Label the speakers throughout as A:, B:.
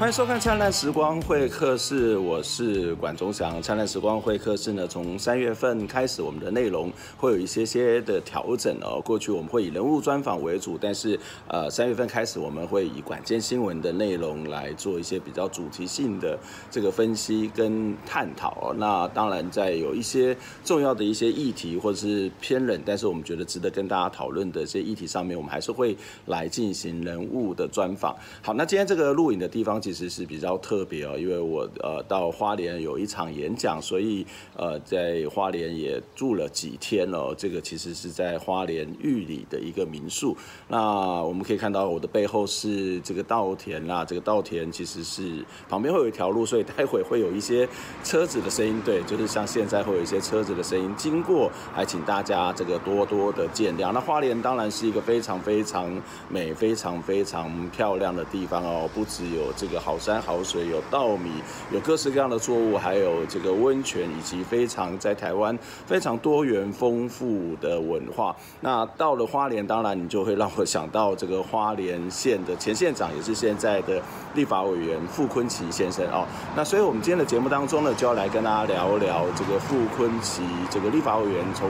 A: 欢迎收看《灿烂时光会客室》，我是管中祥。《灿烂时光会客室》呢，从三月份开始，我们的内容会有一些些的调整哦。过去我们会以人物专访为主，但是呃，三月份开始，我们会以管件新闻的内容来做一些比较主题性的这个分析跟探讨。那当然，在有一些重要的一些议题或者是偏冷，但是我们觉得值得跟大家讨论的这些议题上面，我们还是会来进行人物的专访。好，那今天这个录影的地方。其实是比较特别哦，因为我呃到花莲有一场演讲，所以呃在花莲也住了几天哦。这个其实是在花莲玉里的一个民宿。那我们可以看到我的背后是这个稻田啦，这个稻田其实是旁边会有一条路，所以待会会有一些车子的声音。对，就是像现在会有一些车子的声音经过，还请大家这个多多的见谅。那花莲当然是一个非常非常美、非常非常漂亮的地方哦，不只有这个。好山好水，有稻米，有各式各样的作物，还有这个温泉，以及非常在台湾非常多元丰富的文化。那到了花莲，当然你就会让我想到这个花莲县的前县长，也是现在的立法委员傅崐萁先生哦。那所以我们今天的节目当中呢，就要来跟大家聊聊这个傅崐萁这个立法委员从。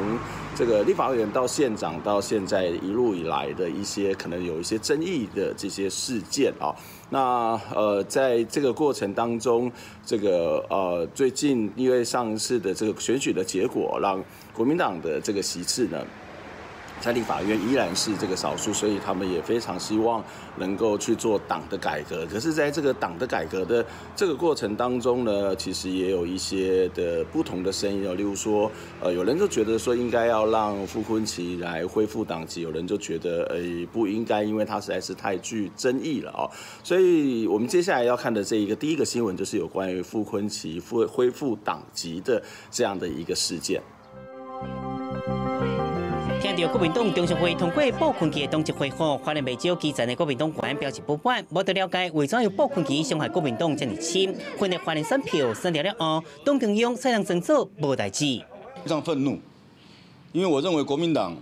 A: 这个立法委员到县长到现在一路以来的一些可能有一些争议的这些事件啊，那呃在这个过程当中，这个呃最近因为上次的这个选举的结果，让国民党的这个席次呢。在立法院依然是这个少数，所以他们也非常希望能够去做党的改革。可是，在这个党的改革的这个过程当中呢，其实也有一些的不同的声音哦。例如说，呃，有人就觉得说应该要让傅昆萁来恢复党籍，有人就觉得呃不应该，因为他实在是太具争议了哦。所以我们接下来要看的这一个第一个新闻，就是有关于傅昆萁复恢复党籍的这样的一个事件。
B: 听到国民党中常会通过傅崐萁的党籍恢复，花莲不少基层的国民党官员表示不满，无得了解为怎样傅崐萁伤害国民党这么深，混得花莲选票选掉了后，党中央采样政策无代志。
C: 非常愤怒，因为我认为国民党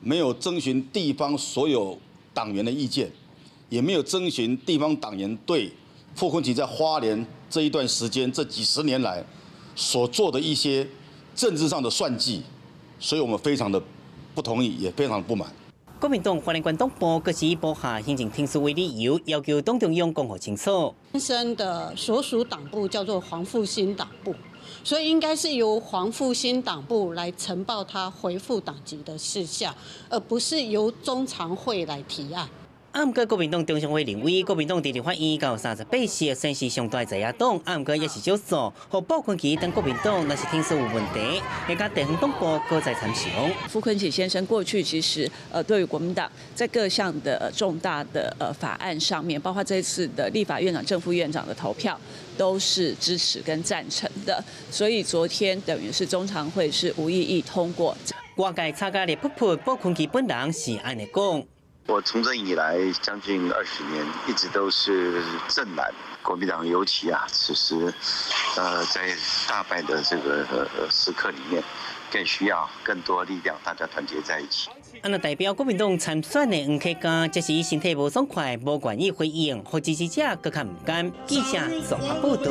C: 没有征询地方所有党员的意见，也没有征询地方党员对傅崐萁在花莲这一段时间这几十年来所做的一些政治上的算计，所以我们非常的。不同意，也非常不满。
B: 国民党欢迎关东部各是以播下行政听书为理由，要求党中央讲好清楚。
D: 先生的所属党部叫做黄复兴党部，所以应该是由黄复兴党部来呈报他回复党籍的事项，而不是由中常会来提案。
B: 啊，毋过国民党中常会认为，国民党地方法院到三十八席，算是相对在野党，啊，毋过也是少数。和傅崐萁等国民党，那是听说有问题，也甲地方党部搁在参详。
E: 傅崐萁先生过去其实，呃，对于国民党在各项的重大的呃法案上面，包括这次的立法院长、正副院长的投票，都是支持跟赞成的。所以昨天等于是中常会是无异议通过。
B: 外界参加的噗噗，傅崐萁本人是安尼讲。
F: 我从政以来将近二十年，一直都是正蓝国民党，尤其啊，此时，呃，在大败的这个呃时刻里面，更需要更多力量，大家团结在一起。
B: 啊，那代表国民党参选的吴克刚，这是身体不爽快，不愿意回应，和支持。者更加唔甘。记者综合报道。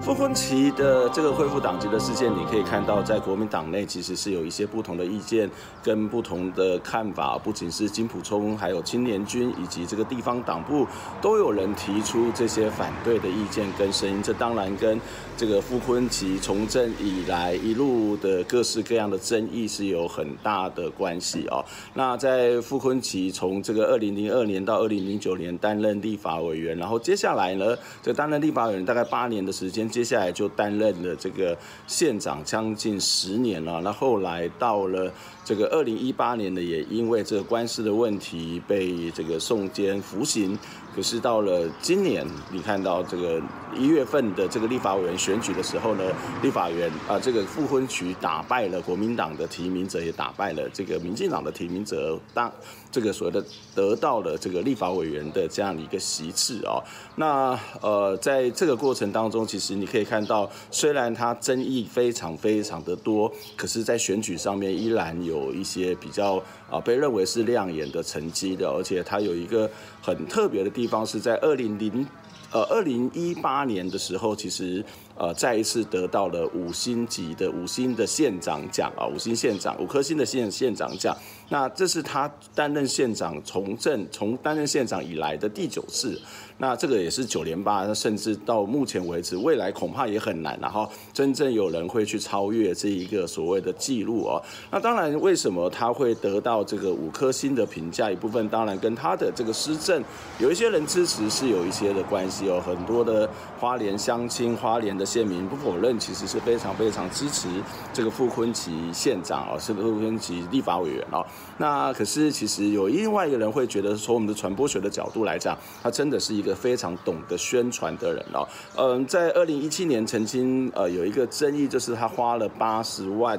A: 傅崐萁的这个恢复党籍的事件，你可以看到，在国民党内其实是有一些不同的意见跟不同的看法，不仅是金溥聪，还有青年军以及这个地方党部，都有人提出这些反对的意见跟声音。这当然跟这个傅昆萁从政以来一路的各式各样的争议是有很大的关系哦。那在傅昆萁从这个二零零二年到二零零九年担任立法委员，然后接下来呢，这担任立法委员大概八年的时间。接下来就担任了这个县长将近十年了，那后来到了这个二零一八年呢，也因为这个官司的问题被这个送监服刑。可是到了今年，你看到这个一月份的这个立法委员选举的时候呢，立法员啊，这个傅崐萁打败了国民党的提名者，也打败了这个民进党的提名者，当这个所谓的得到了这个立法委员的这样的一个席次啊。那呃，在这个过程当中，其实你可以看到，虽然他争议非常非常的多，可是，在选举上面依然有一些比较啊被认为是亮眼的成绩的，而且他有一个很特别的地方。地方是在二零零呃，二零一八年的时候，其实呃再一次得到了五星级的五星的县长奖啊，五星县长五颗星的县县长奖。那这是他担任县长从政从担任县长以来的第九次。那这个也是九连霸，甚至到目前为止，未来恐怕也很难，然后真正有人会去超越这一个所谓的记录哦。那当然，为什么他会得到这个五颗星的评价？一部分当然跟他的这个施政，有一些人支持是有一些的关系哦。很多的花莲乡亲、花莲的县民不否认，其实是非常非常支持这个傅昆萁县长哦，是傅昆萁立法委员哦。那可是其实有另外一个人会觉得，从我们的传播学的角度来讲，他真的是。一个非常懂得宣传的人哦，嗯，在二零一七年曾经呃有一个争议，就是他花了八十万。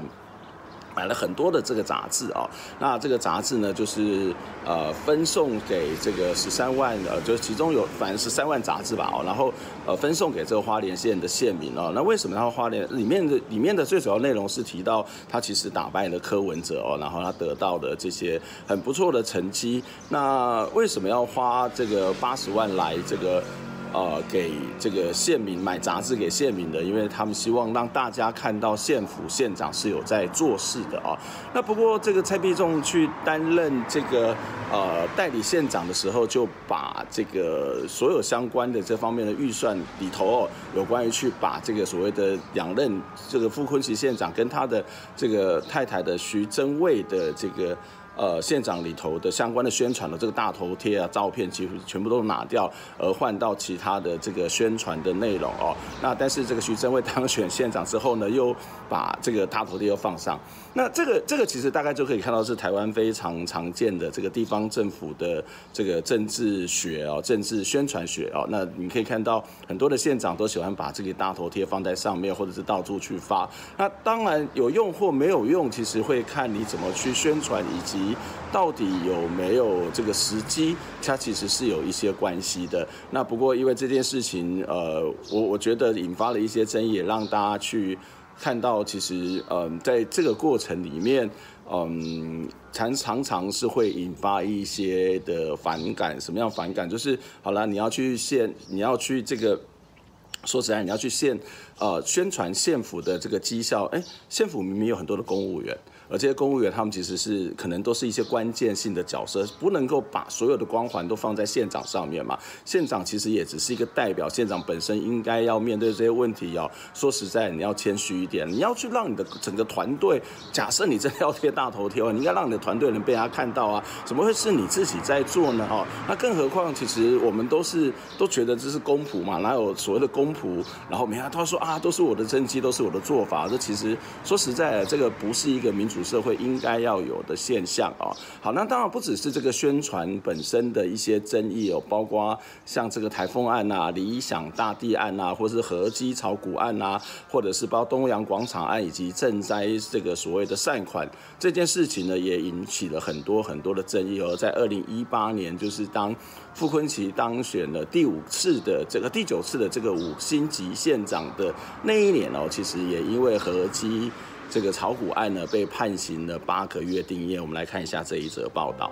A: 买了很多的这个杂志啊，那这个杂志呢，就是呃分送给这个十三万呃，就是其中有反正十三万杂志吧哦，然后呃分送给这个花莲县的县民哦。那为什么他花莲里面的里面的最主要内容是提到他其实打败了柯文哲哦，然后他得到的这些很不错的成绩。那为什么要花这个八十万来这个？呃，给这个县民买杂志给县民的，因为他们希望让大家看到县府县长是有在做事的啊。那不过这个蔡必仲去担任这个呃代理县长的时候，就把这个所有相关的这方面的预算里头哦，有关于去把这个所谓的两任这个傅昆萁县长跟他的这个太太的徐榛蔚的这个。呃，县长里头的相关的宣传的这个大头贴啊、照片，几乎全部都拿掉，而换到其他的这个宣传的内容哦。那但是这个徐榛蔚当选县长之后呢，又把这个大头贴又放上。那这个这个其实大概就可以看到是台湾非常常见的这个地方政府的这个政治学哦，政治宣传学哦。那你可以看到很多的县长都喜欢把这个大头贴放在上面，或者是到处去发。那当然有用或没有用，其实会看你怎么去宣传以及。到底有没有这个时机？它其实是有一些关系的。那不过因为这件事情，呃，我我觉得引发了一些争议，让大家去看到，其实，嗯，在这个过程里面，嗯，常常常是会引发一些的反感。什么样反感？就是好了，你要去县，你要去这个，说实在，你要去县，呃，宣传县府的这个绩效。哎，县府明明有很多的公务员。而这些公务员，他们其实是可能都是一些关键性的角色，不能够把所有的光环都放在县长上面嘛。县长其实也只是一个代表，县长本身应该要面对这些问题哦。说实在，你要谦虚一点，你要去让你的整个团队，假设你真的要贴大头贴，你应该让你的团队能被他看到啊。怎么会是你自己在做呢？哦，那更何况，其实我们都是都觉得这是公仆嘛，哪有所谓的公仆？然后每天他说啊，都是我的政绩，都是我的做法。这其实说实在，这个不是一个民主。社会应该要有的现象啊，好，那当然不只是这个宣传本身的一些争议哦，包括像这个台风案呐、理想大地案呐，或是合积炒股案呐，或者是包东阳广场案以及赈灾这个所谓的善款这件事情呢，也引起了很多很多的争议哦。在二零一八年，就是当傅崐萁当选了第五次的这个第九次的这个五星级县长的那一年哦，其实也因为合击。这个炒股案呢，被判刑了八个月定谳。我们来看一下这一则报道。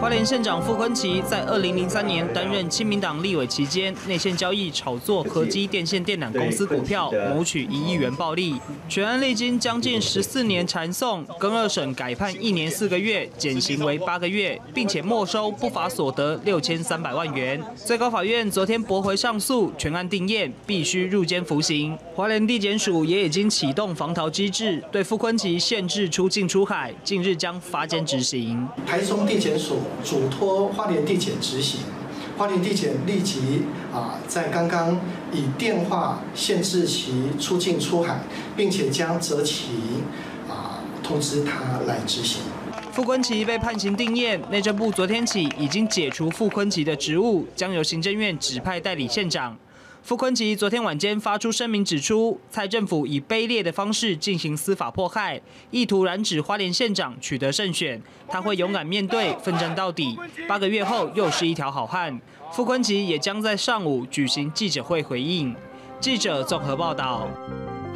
G: 花莲县长傅崐萁在二零零三年担任亲民党立委期间，内线交易炒作合积电线电缆公司股票，谋取一亿元暴利。全案历经将近十四年缠讼，更二审改判一年四个月，减刑为八个月，并且没收不法所得六千三百万元。最高法院昨天驳回上诉，全案定谳，必须入监服刑。华联地检署也已经启动防逃机制，对傅崐萁限制出境出海，近日将发监执行。
H: 台中地检署。嘱托花莲地检执行，花莲地检立即啊，在刚刚以电话限制其出境出海，并且将择其啊通知他来执行。
G: 傅崐萁被判刑定谳，内政部昨天起已经解除傅崐萁的职务，将由行政院指派代理县长。傅昆萁昨天晚间发出声明，指出蔡政府以卑劣的方式进行司法迫害，意图染指花莲县长取得胜选，他会勇敢面对，奋战到底。八个月后又是一条好汉。傅昆萁也将在上午举行记者会回应。记者综合报道。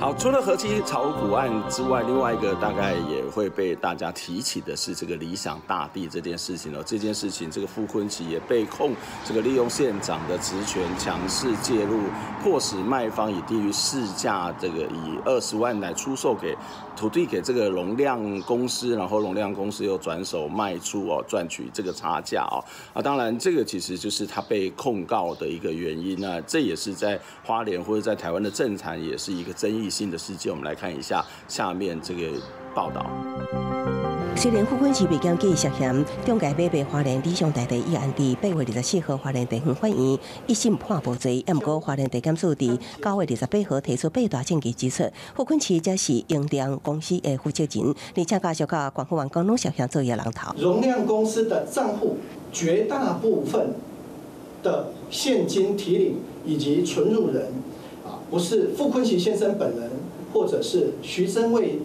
A: 好，除了合机炒股案之外，另外一个大概也会被大家提起的是这个理想大地这件事情哦。这件事情，这个傅崐萁也被控这个利用县长的职权强势介入，迫使卖方以低于市价这个以二十万来出售给土地给这个容量公司，然后容量公司又转手卖出哦，赚取这个差价哦。啊，当然这个其实就是他被控告的一个原因。那这也是在花莲或者在台湾的政坛也是一个争议性的事件，我们来看一下下面这个报道。
I: 虽然傅崐萁被检举涉嫌中介买卖华联理想大地一案伫八月二十四号华联地方法院一审判无罪，也毋过华联地检署伫九月二十八号提出八大证据指出，傅崐萁则是容量公司的负责人，而且加上甲管府员工拢涉嫌做业人头。
H: 容量公司的账户绝大部分的现金提领以及存入人。不是傅昆萁先生本人，或者是徐榛蔚，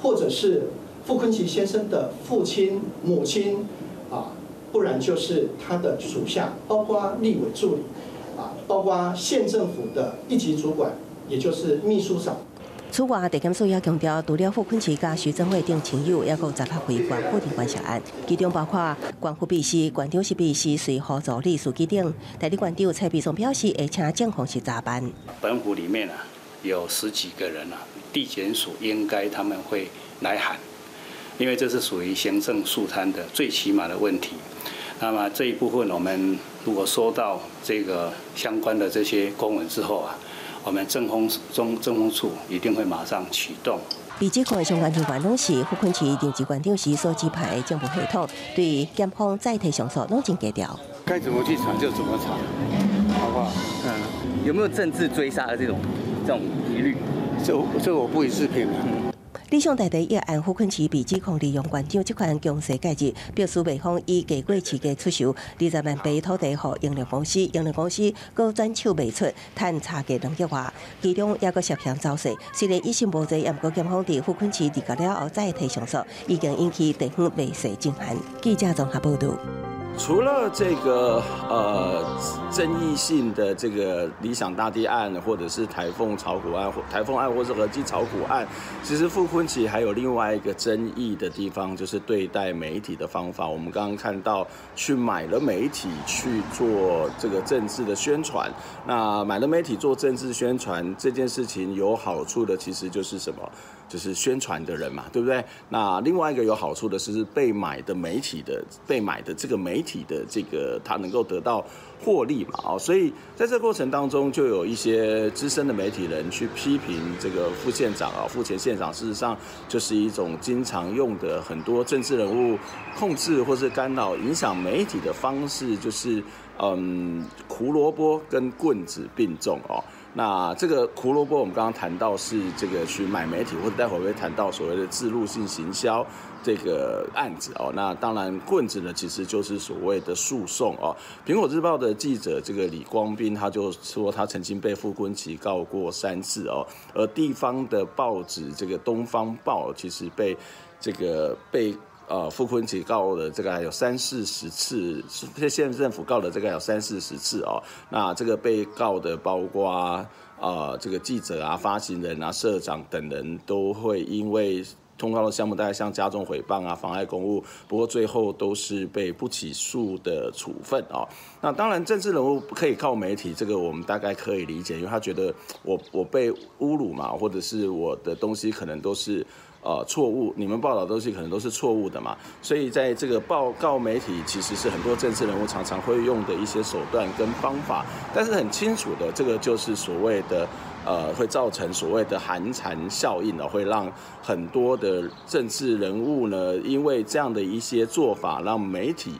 H: 或者是傅昆萁先生的父亲、母亲，啊，不然就是他的属下，包括立委助理，啊，包括县政府的一级主管，也就是秘书长。
I: 此外，地检署也强调，除了傅崐萁甲徐榛蔚等亲友，也有十六回关固定关系案，其中包括关副秘书、关长室秘书、随辅助理书记等。代理关长蔡必松表示，会请检方去查办。
J: 本府里面啊，有十几个人啊，地检署应该他们会来函，因为这是属于行政诉摊的最起码的问题。那么这一部分，我们如果收到这个相关的这些公文之后啊。我们政风中政风处一定会马上启动。
I: 被指控的相关人员拢是傅崐萁定机关长时所指派的政府系统，对检方再提上诉拢真低调。
K: 该怎么去查就怎么查，好不好？嗯，有没有政治追杀的这种这种疑虑？这这我不予置评。
I: 理想大地一案，傅崐萁被指控利用馆长这款强势介入，表示卖方以价贵市价出售二十万坪土地予营利公司，营利公司阁转手卖出，赚差价两亿外，其中也阁涉嫌走势。虽然一审无罪，也毋过检方伫傅崐萁离开了后再提上诉，已经引起地方卖势震撼。记者综合报道。
A: 除了这个呃争议性的这个理想大地案，或者是台风炒股案，或台风案，或是合机炒股案，其实傅崐萁还有另外一个争议的地方，就是对待媒体的方法。我们刚刚看到去买了媒体去做这个政治的宣传，那买了媒体做政治宣传这件事情有好处的，其实就是什么？就是宣传的人嘛，对不对？那另外一个有好处的是被买的媒体的被买的这个媒体的这个他能够得到获利嘛，哦，所以在这过程当中就有一些资深的媒体人去批评这个副县长啊，副前县长事实上就是一种经常用的很多政治人物控制或是干扰影响媒体的方式，就是嗯，胡萝卜跟棍子并重哦。那这个胡萝卜，我们刚刚谈到是这个去买媒体，或者待会儿会谈到所谓的自入性行销这个案子哦。那当然棍子呢，其实就是所谓的诉讼哦。苹果日报的记者这个李光斌，他就说他曾经被傅昆萁告过三次哦。而地方的报纸这个东方报，其实被这个被。呃，傅昆萁告的这个还有三四十次，是县政府告的这个还有三四十次哦。那这个被告的包括啊、呃，这个记者啊、发行人啊、社长等人都会因为通告的项目，大概像加重诽谤啊、妨碍公务，不过最后都是被不起诉的处分哦。那当然，政治人物可以告媒体，这个我们大概可以理解，因为他觉得我我被侮辱嘛，或者是我的东西可能都是。呃，错误，你们报道的东西可能都是错误的嘛，所以在这个报告媒体，其实是很多政治人物常常会用的一些手段跟方法，但是很清楚的，这个就是所谓的呃，会造成所谓的寒蝉效应呢，会让很多的政治人物呢，因为这样的一些做法，让媒体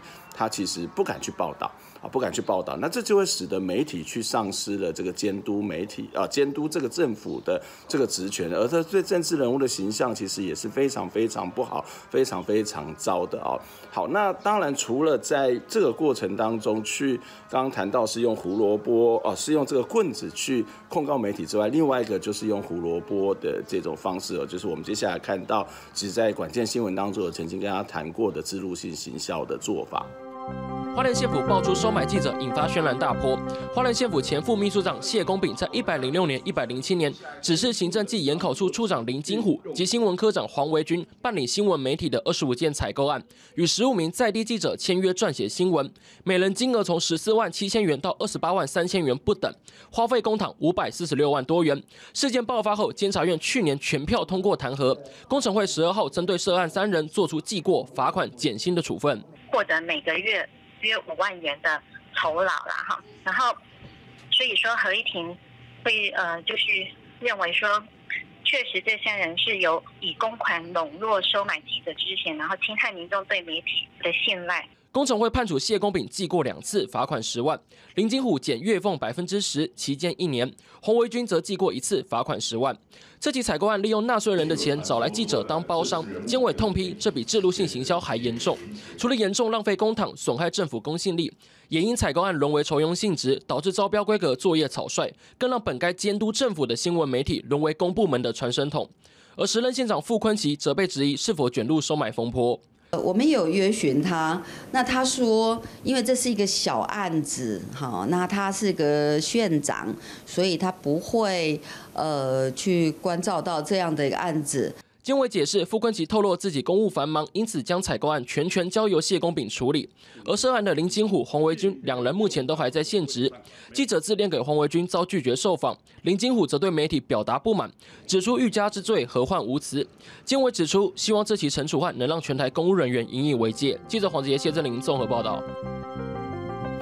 A: 他其实不敢去报道。啊，不敢去报道，那这就会使得媒体去丧失了这个监督媒体啊，监督这个政府的这个职权，而他对政治人物的形象其实也是非常非常不好，非常非常糟的啊。好，那当然除了在这个过程当中去刚刚谈到是用胡萝卜哦，是用这个棍子去控告媒体之外，另外一个就是用胡萝卜的这种方式哦，就是我们接下来看到，其实在关键新闻当中有曾经跟他谈过的置入性行销的做法。
L: 花莲县府爆出收买记者，引发轩然大波。花莲县府前副秘书长谢公炳在一百零六年、一百零七年，指示行政暨研考处处长林金虎及新闻科长黄维军办理新闻媒体的二十五件采购案，与十五名在地记者签约撰写新闻，每人金额从十四万七千元到二十八万三千元不等，花费公帑五百四十六万多元。事件爆发后，监察院去年全票通过弹劾，工程会十二号针对涉案三人做出记过、罚款、减薪的处分，
M: 获得每个月。约五万元的酬劳了哈，然后所以说合议庭会呃就是认为说，确实这些人是有以公款笼络收买记者之嫌，然后侵害民众对媒体的信赖。
L: 工程会判处谢公炳记过两次，罚款十万；林金虎减月俸百分之十，期间一年；洪维军则记过一次，罚款十万。这起采购案利用纳税人的钱找来记者当包商，监委痛批这比制度性行销还严重。除了严重浪费公帑、损害政府公信力，也因采购案沦为酬庸性质，导致招标规格作业草率，更让本该监督政府的新闻媒体沦为公部门的传声筒。而时任县长傅昆萁则被质疑是否卷入收买风波。
N: 我们有约询他，那他说，因为这是一个小案子，好，那他是个县长，所以他不会呃去关照到这样的一个案子。
L: 监委解释，傅昆萁透露自己公务繁忙，因此将采购案全权交由谢公炳处理。而涉案的林金虎、黄维军两人目前都还在现职。记者致电给黄维军遭拒绝受访，林金虎则对媒体表达不满，指出欲加之罪何患无辞。监委指出，希望这起惩处案能让全台公务人员引以为戒。记者黄子杰、谢振林综合报道。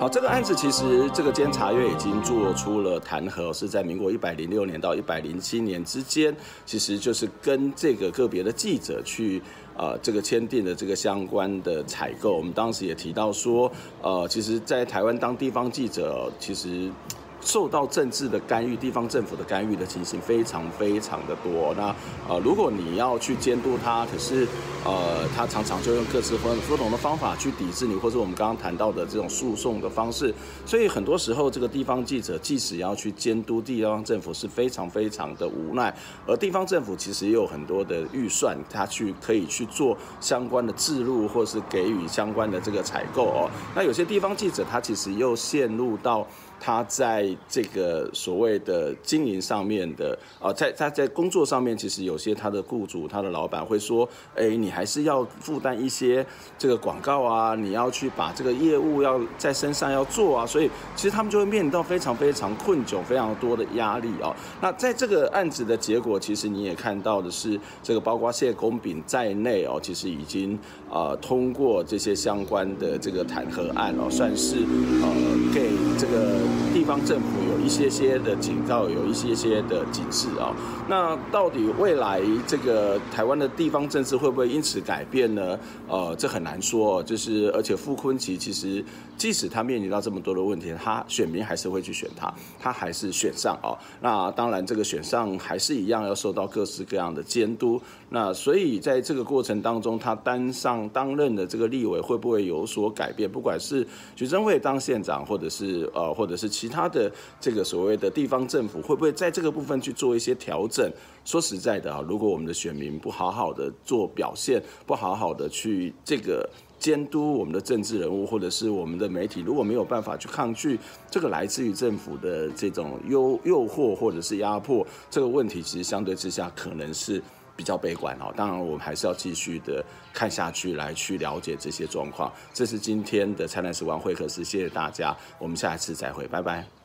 A: 好，这个案子其实这个监察院已经做出了弹劾，是在民国一百零六年到一百零七年之间，其实就是跟这个个别的记者去呃这个签订的这个相关的采购。我们当时也提到说，呃，其实，在台湾当地方记者，其实。受到政治的干预、地方政府的干预的情形非常非常的多。那呃，如果你要去监督他，可是呃，他常常就用各式不同的方法去抵制你，或者我们刚刚谈到的这种诉讼的方式。所以很多时候，这个地方记者即使要去监督地方政府，是非常非常的无奈。而地方政府其实也有很多的预算，他去可以去做相关的制入，或是给予相关的这个采购哦。那有些地方记者，他其实又陷入到。他在这个所谓的经营上面的，呃，在他在工作上面，其实有些他的雇主、他的老板会说，哎，你还是要负担一些这个广告啊，你要去把这个业务要在身上要做啊，所以其实他们就会面临到非常非常困窘、非常多的压力哦。那在这个案子的结果，其实你也看到的是，这个包括谢公炳在内哦，其实已经呃通过这些相关的这个弹劾案哦，算是呃给这个。地方政府有一些些的警告，有一些些的警示啊。那到底未来这个台湾的地方政治会不会因此改变呢？呃，这很难说。就是而且傅昆萁其实即使他面临到这么多的问题，他选民还是会去选他，他还是选上啊。那当然这个选上还是一样要受到各式各样的监督。那所以在这个过程当中，他担上担任的这个立委会不会有所改变？不管是举征会当县长，或者是呃，或者是其他的这个所谓的地方政府，会不会在这个部分去做一些调整？说实在的啊，如果我们的选民不好好的做表现，不好好的去这个监督我们的政治人物，或者是我们的媒体，如果没有办法去抗拒这个来自于政府的这种诱诱惑或者是压迫，这个问题其实相对之下可能是。比较悲观哦，当然我们还是要继续的看下去，来去了解这些状况。这是今天的灿烂时光会客室，谢谢大家，我们下一次再会，拜拜。